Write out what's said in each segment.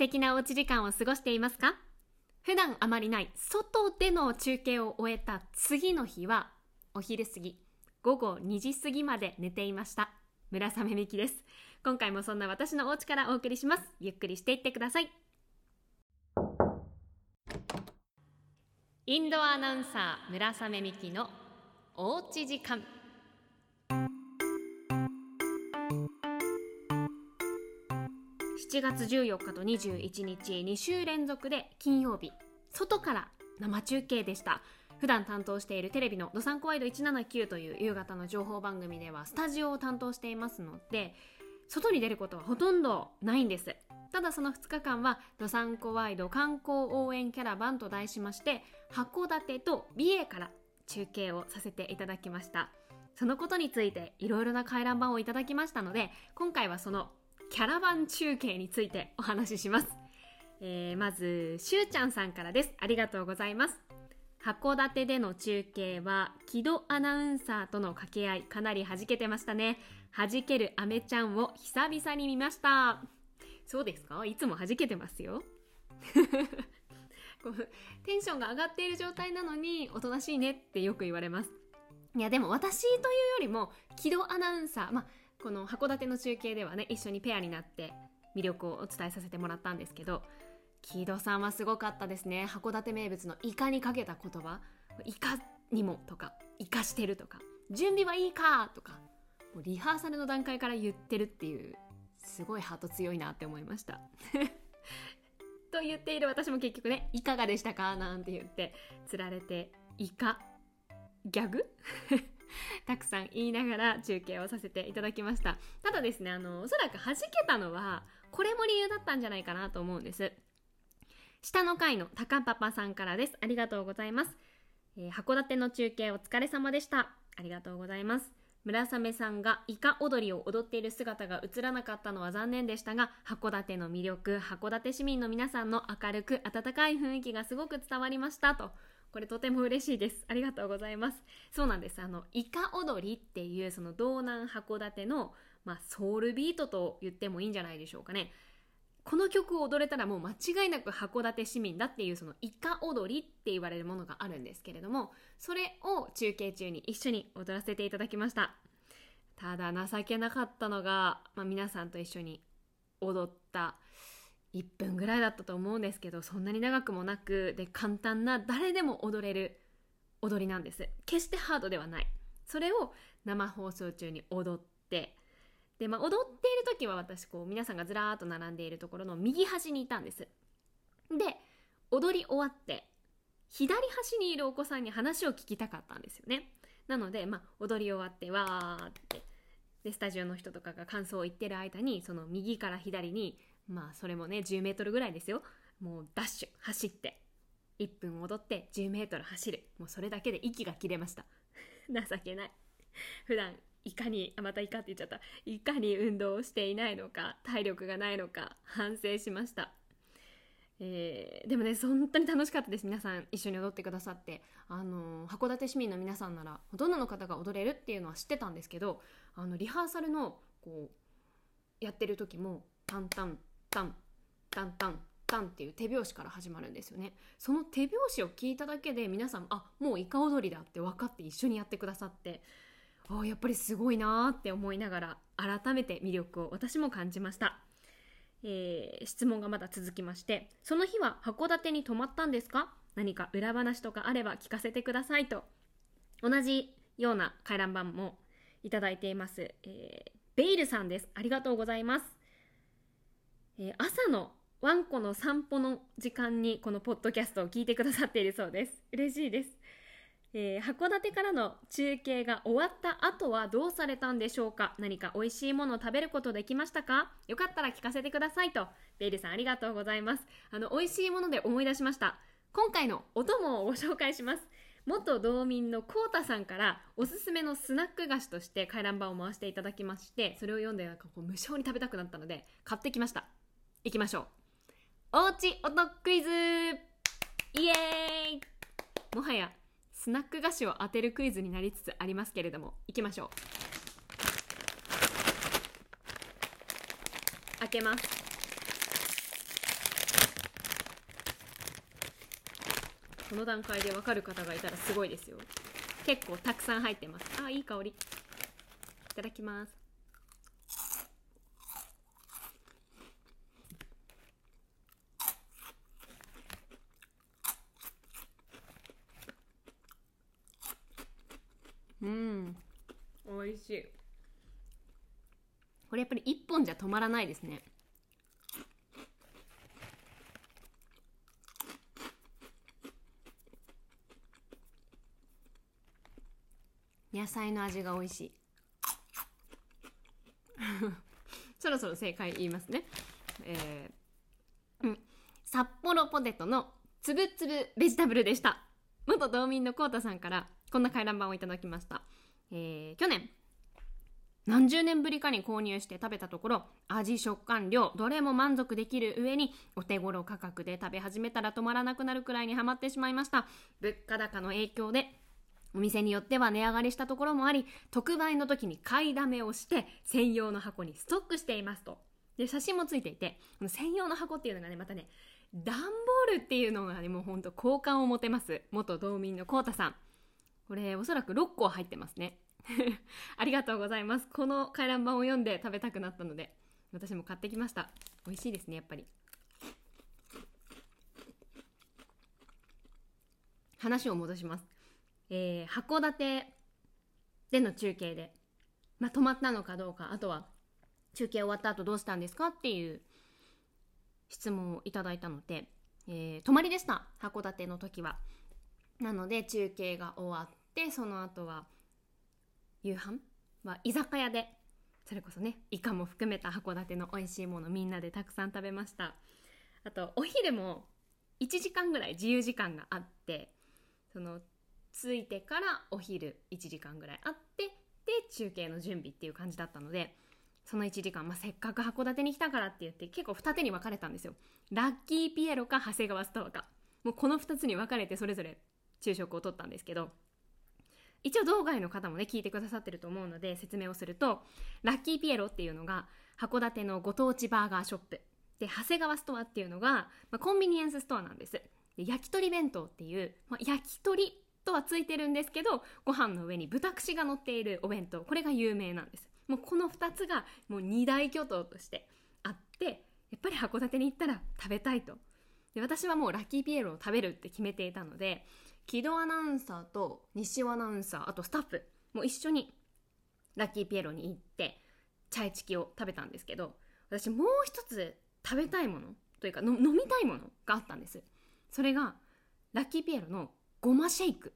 敵なおうち時間を過ごしていますか？普段あまりない外での中継を終えた次の日はお昼過ぎ午後2時過ぎまで寝ていました。村雨美希です。今回もそんな私のお家からお送りします。ゆっくりしていってください。インドアナウンサー村雨美希のおうち時間。7月14日と21日2週連続で金曜日。外から生中継でした。普段担当しているテレビの「ドサンコワイド179」という夕方の情報番組ではスタジオを担当していますので外に出ることはほとんどないんです。ただその2日間は「ドサンコワイド観光応援キャラバン」と題しまして函館と美瑛から中継をさせていただきました。そのことについていろいろな回覧板をいただきましたので今回はそのキャラバン中継についてお話しします、えー、まずしゅうちゃんさんからです。ありがとうございます。函館での中継は木戸アナウンサーとの掛け合いかなり弾けてましたね。弾けるアメちゃんを久々に見ました。そうですか？いつも弾けてますよ。テンションが上がっている状態なのにおとなしいねってよく言われます。いやでも私というよりも木戸アナウンサーまあこの函館の中継ではね一緒にペアになって魅力をお伝えさせてもらったんですけど木戸さんはすごかったですね。函館名物のイカにかけた言葉。イカにもとかイカしてるとか準備はいいかとかもうリハーサルの段階から言ってるっていうすごいハート強いなって思いました。と言っている私も結局ねいかがでしたかなんて言ってつられてイカギャグ？たくさん言いながら中継をさせていただきました。ただですねあのおそらく弾けたのはこれも理由だったんじゃないかなと思うんです。下の階の高パパさんからです。ありがとうございます、えー、函館の中継お疲れ様でした。ありがとうございます。村雨さんがイカ踊りを踊っている姿が映らなかったのは残念でしたが函館の魅力函館市民の皆さんの明るく温かい雰囲気がすごく伝わりましたと。これとても嬉しいです。ありがとうございます。そうなんです。あの、イカ踊りっていうその道南函館の、まあ、ソウルビートと言ってもいいんじゃないでしょうかね。この曲を踊れたらもう間違いなく函館市民だっていうそのイカ踊りって言われるものがあるんですけれども、それを中継中に一緒に踊らせていただきました。ただ情けなかったのが、まあ、皆さんと一緒に踊った1分ぐらいだったと思うんですけどそんなに長くもなくで簡単な誰でも踊れる踊りなんです。決してハードではない。それを生放送中に踊ってで、まあ、踊っている時は私こう皆さんがずらーっと並んでいるところの右端にいたんです。で踊り終わって左端にいるお子さんに話を聞きたかったんですよね。なので、まあ、踊り終わってわーってでスタジオの人とかが感想を言ってる間にその右から左にまあそれもね10メートルぐらいですよ。もうダッシュ走って。1分踊って10メートル走る。もうそれだけで息が切れました。情けない。普段いかにあまたいかって言っちゃった。いかに運動をしていないのか体力がないのか反省しました。えー、でもね本当に楽しかったです。皆さん一緒に踊ってくださって。あの函館市民の皆さんならほとんどの方が踊れるっていうのは知ってたんですけどあのリハーサルのこうやってる時もタンタンタンタンタンタンっていう手拍子から始まるんですよね。その手拍子を聞いただけで皆さんあもうイカ踊りだって分かって一緒にやってくださってあやっぱりすごいなーって思いながら改めて魅力を私も感じました、えー、質問がまだ続きましてその日は函館に泊まったんですか？何か裏話とかあれば聞かせてくださいと同じような回覧板もいただいています、えー、ベイルさんです。ありがとうございます。えー、朝のワンコの散歩の時間にこのポッドキャストを聞いてくださっているそうです。嬉しいです。えー、函館からの中継が終わった後はどうされたんでしょうか何か美味しいものを食べることできましたか？よかったら聞かせてくださいと。ベイルさんありがとうございます。あの、美味しいもので思い出しました。今回のお供をご紹介します。元道民のコータさんからおすすめのスナック菓子として回覧板を回していただきまして、それを読んでなんかこう無性に食べたくなったので買ってきました。いきましょう。おうち音クイズイエーイ。もはやスナック菓子を当てるクイズになりつつありますけれどもいきましょう。開けます。この段階でわかる方がいたらすごいですよ。結構たくさん入ってます。あいい香り。いただきます。しい。これやっぱり1本じゃ止まらないですね。野菜の味が美味しい。そろそろ正解言いますね。えー、うん。札幌ポテトのつぶつぶベジタブルでした。元道民のこうたさんからこんな回覧板をいただきました、えー、去年何十年ぶりかに購入して食べたところ味食感量どれも満足できる上にお手頃価格で食べ始めたら止まらなくなるくらいにはまってしまいました。物価高の影響でお店によっては値上がりしたところもあり特売の時に買いだめをして専用の箱にストックしていますと。で写真もついていてこの専用の箱っていうのがねまたね段ボールっていうのがねもうほんと好感を持てます。元道民のこうたさん。これおそらく6個入ってますね。ありがとうございます。この回覧板を読んで食べたくなったので私も買ってきました。美味しいですねやっぱり。話を戻します、えー、函館での中継で、まあ、止まったのかどうかあとは中継終わった後どうしたんですかっていう質問をいただいたので、えー、泊まりでした。函館の時は。なので中継が終わってその後は夕飯？は居酒屋で。それこそねイカも含めた函館の美味しいものみんなでたくさん食べました。あとお昼も1時間ぐらい自由時間があってその着いてからお昼1時間ぐらいあってで中継の準備っていう感じだったのでその1時間、まあ、せっかく函館に来たからって言って結構二手に分かれたんですよ。ラッキーピエロか長谷川ストアか。もうこの2つに分かれてそれぞれ昼食をとったんですけど一応道外の方もね聞いてくださってると思うので説明をするとラッキーピエロっていうのが函館のご当地バーガーショップ。で長谷川ストアっていうのが、まあ、コンビニエンスストアなんです。で焼き鳥弁当っていう、まあ、焼き鳥とはついてるんですけどご飯の上に豚串が乗っているお弁当。これが有名なんです。もうこの2つがもう二大巨頭としてあってやっぱり函館に行ったら食べたいと。で私はもうラッキーピエロを食べるって決めていたので木戸アナウンサーと西尾アナウンサーあとスタッフも一緒にラッキーピエロに行ってチャイチキを食べたんですけど私もう一つ食べたいものというか飲みたいものがあったんです。それがラッキーピエロのごまシェイク。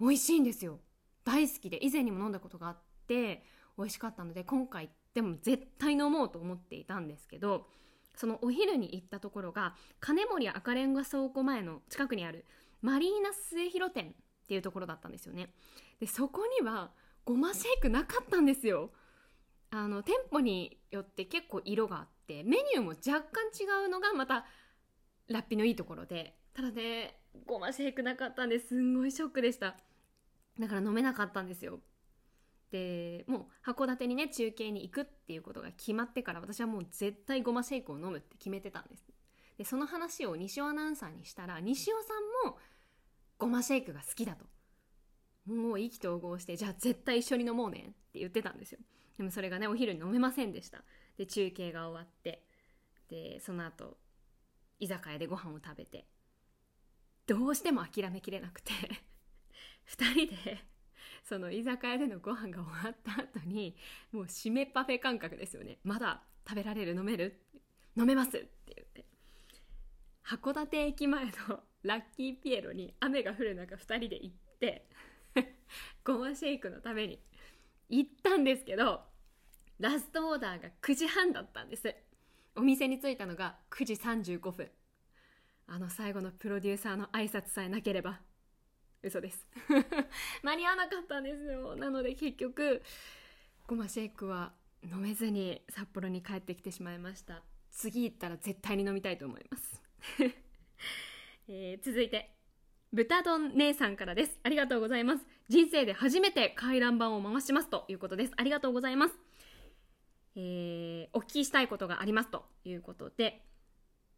美味しいんですよ。大好きで以前にも飲んだことがあって美味しかったので今回でも絶対飲もうと思っていたんですけどそのお昼に行ったところが金森赤レンガ倉庫前の近くにあるマリーナ末広店っていうところだったんですよね。でそこにはごまシェイクなかったんですよ。あの店舗によって結構色があってメニューも若干違うのがまたラッピのいいところで。ただねごまシェイクなかったんですんごいショックでした。だから飲めなかったんですよ。でもう函館にね中継に行くっていうことが決まってから私はもう絶対ごまシェイクを飲むって決めてたんです。でその話を西尾アナウンサーにしたら西尾さんもごまシェイクが好きだと。もう意気投合してじゃあ絶対一緒に飲もうねって言ってたんですよ。でもそれがねお昼に飲めませんでした。で中継が終わって。でその後居酒屋でご飯を食べて。どうしても諦めきれなくて。2人でその居酒屋でのご飯が終わった後にもう締めパフェ感覚ですよね。まだ食べられる？飲める？飲めます？って言って。函館駅前のラッキーピエロに雨が降る中2人で行って ごまシェイクのために行ったんですけどラストオーダーが9時半だったんです。お店に着いたのが9時35分。あの最後のプロデューサーの挨拶さえなければ。嘘です。間に合わなかったんですよ。なので結局ごまシェイクは飲めずに札幌に帰ってきてしまいました。次行ったら絶対に飲みたいと思います。えー、続いて豚丼姉さんからです。ありがとうございます。人生で初めて回覧板を回しますということです。ありがとうございます。えー、お聞きしたいことがありますということで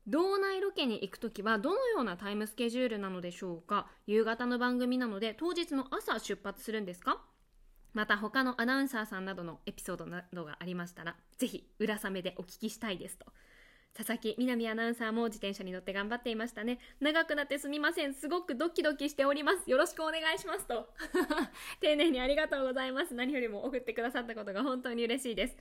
道内ロケに行く時はどのようなタイムスケジュールなのでしょうか？夕方の番組なので当日の朝出発するんですか？また他のアナウンサーさんなどのエピソードなどがありましたらぜひ裏サメでお聞きしたいですと。佐々木みなみアナウンサーも自転車に乗って頑張っていましたね。長くなってすみません。すごくドキドキしております。よろしくお願いしますと。丁寧にありがとうございます。何よりも送ってくださったことが本当に嬉しいです。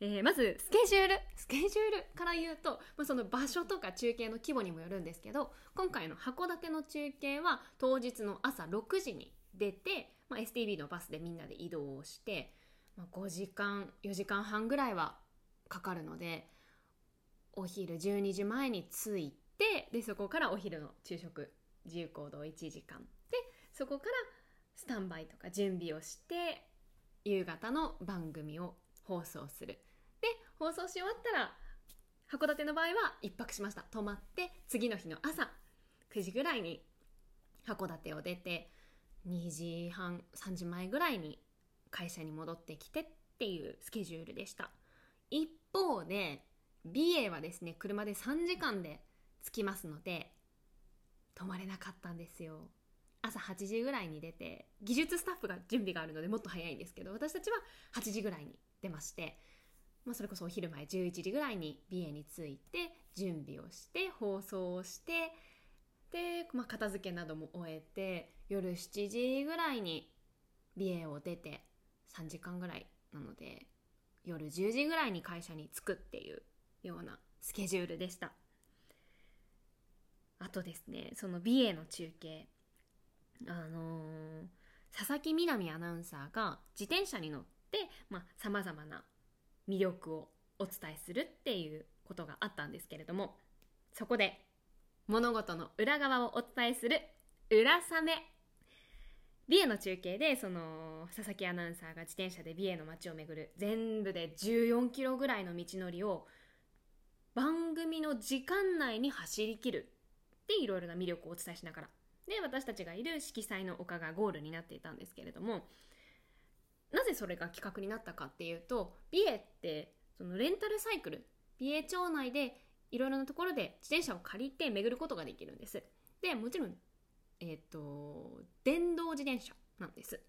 えー、まずスケジュール。スケジュールから言うと、まあ、その場所とか中継の規模にもよるんですけど今回の函館の中継は当日の朝6時に出て、まあ、STB のバスでみんなで移動をして、まあ、5時間4時間半ぐらいはかかるのでお昼12時前に着いてでそこからお昼の昼食。自由行動1時間でそこからスタンバイとか準備をして夕方の番組を放送する。で放送し終わったら函館の場合は1泊しました。泊まって次の日の朝9時ぐらいに函館を出て2時半3時前ぐらいに会社に戻ってきてっていうスケジュールでした。一方で美瑛はですね車で3時間で着きますので泊まれなかったんですよ。朝8時ぐらいに出て技術スタッフが準備があるのでもっと早いんですけど私たちは8時ぐらいに出まして、まあ、それこそお昼前11時ぐらいに美瑛に着いて準備をして放送をしてで、まあ、片付けなども終えて夜7時ぐらいに美瑛を出て3時間ぐらいなので夜10時ぐらいに会社に着くっていうようなスケジュールでした。あとですねその美瑛の中継。あのー、佐々木みなみアナウンサーが自転車に乗ってさまざ、まな魅力をお伝えするっていうことがあったんですけれどもそこで物事の裏側をお伝えする裏サメ。美瑛の中継でその佐々木アナウンサーが自転車で美瑛の街を巡る全部で14キロぐらいの道のりを番組の時間内に走りきるでいろいろな魅力をお伝えしながら。で私たちがいる色彩の丘がゴールになっていたんですけれどもなぜそれが企画になったかっていうと美瑛ってそのレンタルサイクル美瑛町内でいろいろなところで自転車を借りて巡ることができるんです。でもちろんえっ、ー、と電動自転車なんです。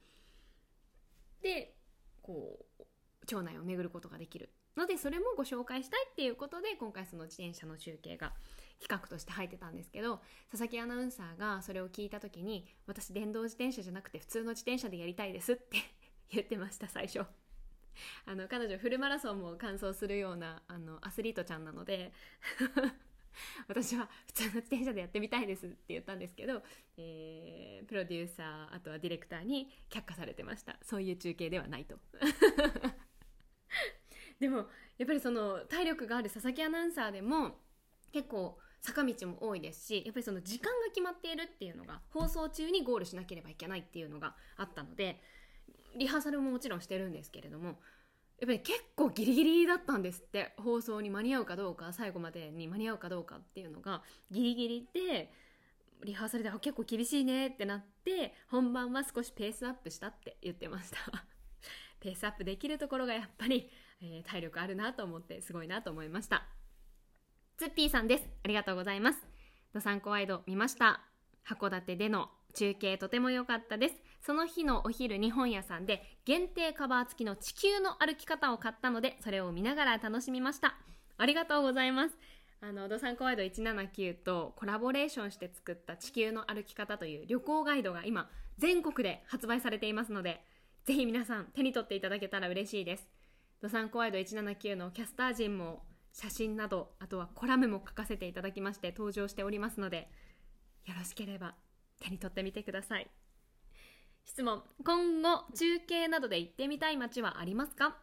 でこう町内を巡ることができる。のでそれもご紹介したいっていうことで今回その自転車の中継が企画として入ってたんですけど佐々木アナウンサーがそれを聞いた時に私電動自転車じゃなくて普通の自転車でやりたいですって 言ってました最初。あの彼女フルマラソンも完走するようなあのアスリートちゃんなので 私は普通の自転車でやってみたいですって言ったんですけど、えー、プロデューサーあとはディレクターに却下されてました。そういう中継ではないと。でもやっぱりその体力がある佐々木アナウンサーでも結構坂道も多いですしやっぱりその時間が決まっているっていうのが放送中にゴールしなければいけないっていうのがあったのでリハーサルももちろんしてるんですけれどもやっぱり結構ギリギリだったんですって放送に間に合うかどうか最後までに間に合うかどうかっていうのがギリギリでリハーサルで結構厳しいねってなって本番は少しペースアップしたって言ってました。ペースアップできるところがやっぱり、えー、体力あるなと思ってすごいなと思いました。ツッピーさんです。ありがとうございます。ドサンコワイド見ました。函館での中継とても良かったです。その日のお昼日本屋さんで限定カバー付きの地球の歩き方を買ったのでそれを見ながら楽しみました。ありがとうございます。あのドサンコワイド179とコラボレーションして作った地球の歩き方という旅行ガイドが今全国で発売されていますのでぜひ皆さん手に取っていただけたら嬉しいです。ドサンコワイド179のキャスター陣も写真などあとはコラムも書かせていただきまして登場しておりますのでよろしければ手に取ってみてください。質問。今後中継などで行ってみたい街はありますか？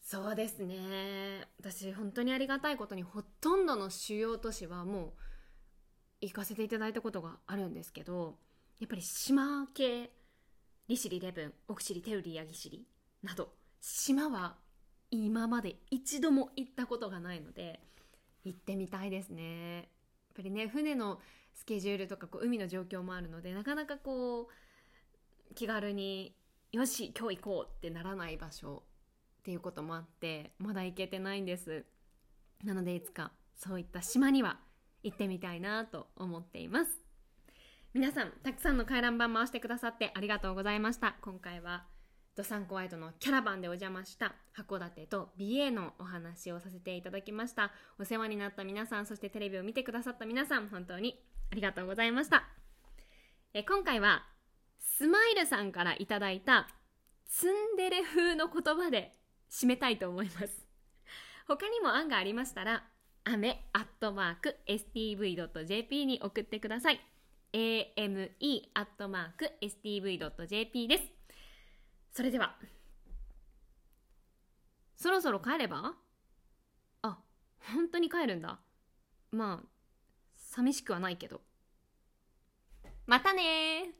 そうですね。私本当にありがたいことにほとんどの主要都市はもう行かせていただいたことがあるんですけどやっぱり島系利尻レブン奥尻テウリヤギシリなど島は今まで一度も行ったことがないので行ってみたいですね。やっぱりね船のスケジュールとかこう海の状況もあるのでなかなかこう気軽によし今日行こうってならない場所っていうこともあってまだ行けてないんです。なのでいつかそういった島には行ってみたいなと思っています。皆さんたくさんの回覧板回してくださってありがとうございました。今回はドサンコワイドのキャラバンでお邪魔した函館と美瑛のお話をさせていただきました。お世話になった皆さんそしてテレビを見てくださった皆さん本当にありがとうございました。え今回はスマイルさんからいただいたツンデレ風の言葉で締めたいと思います。他にも案がありましたらアメアットマーク stv.jp に送ってください。ame アットマーク stv.jp です。それでは。そろそろ帰れば？あ本当に帰るんだ。まあ寂しくはないけど。またね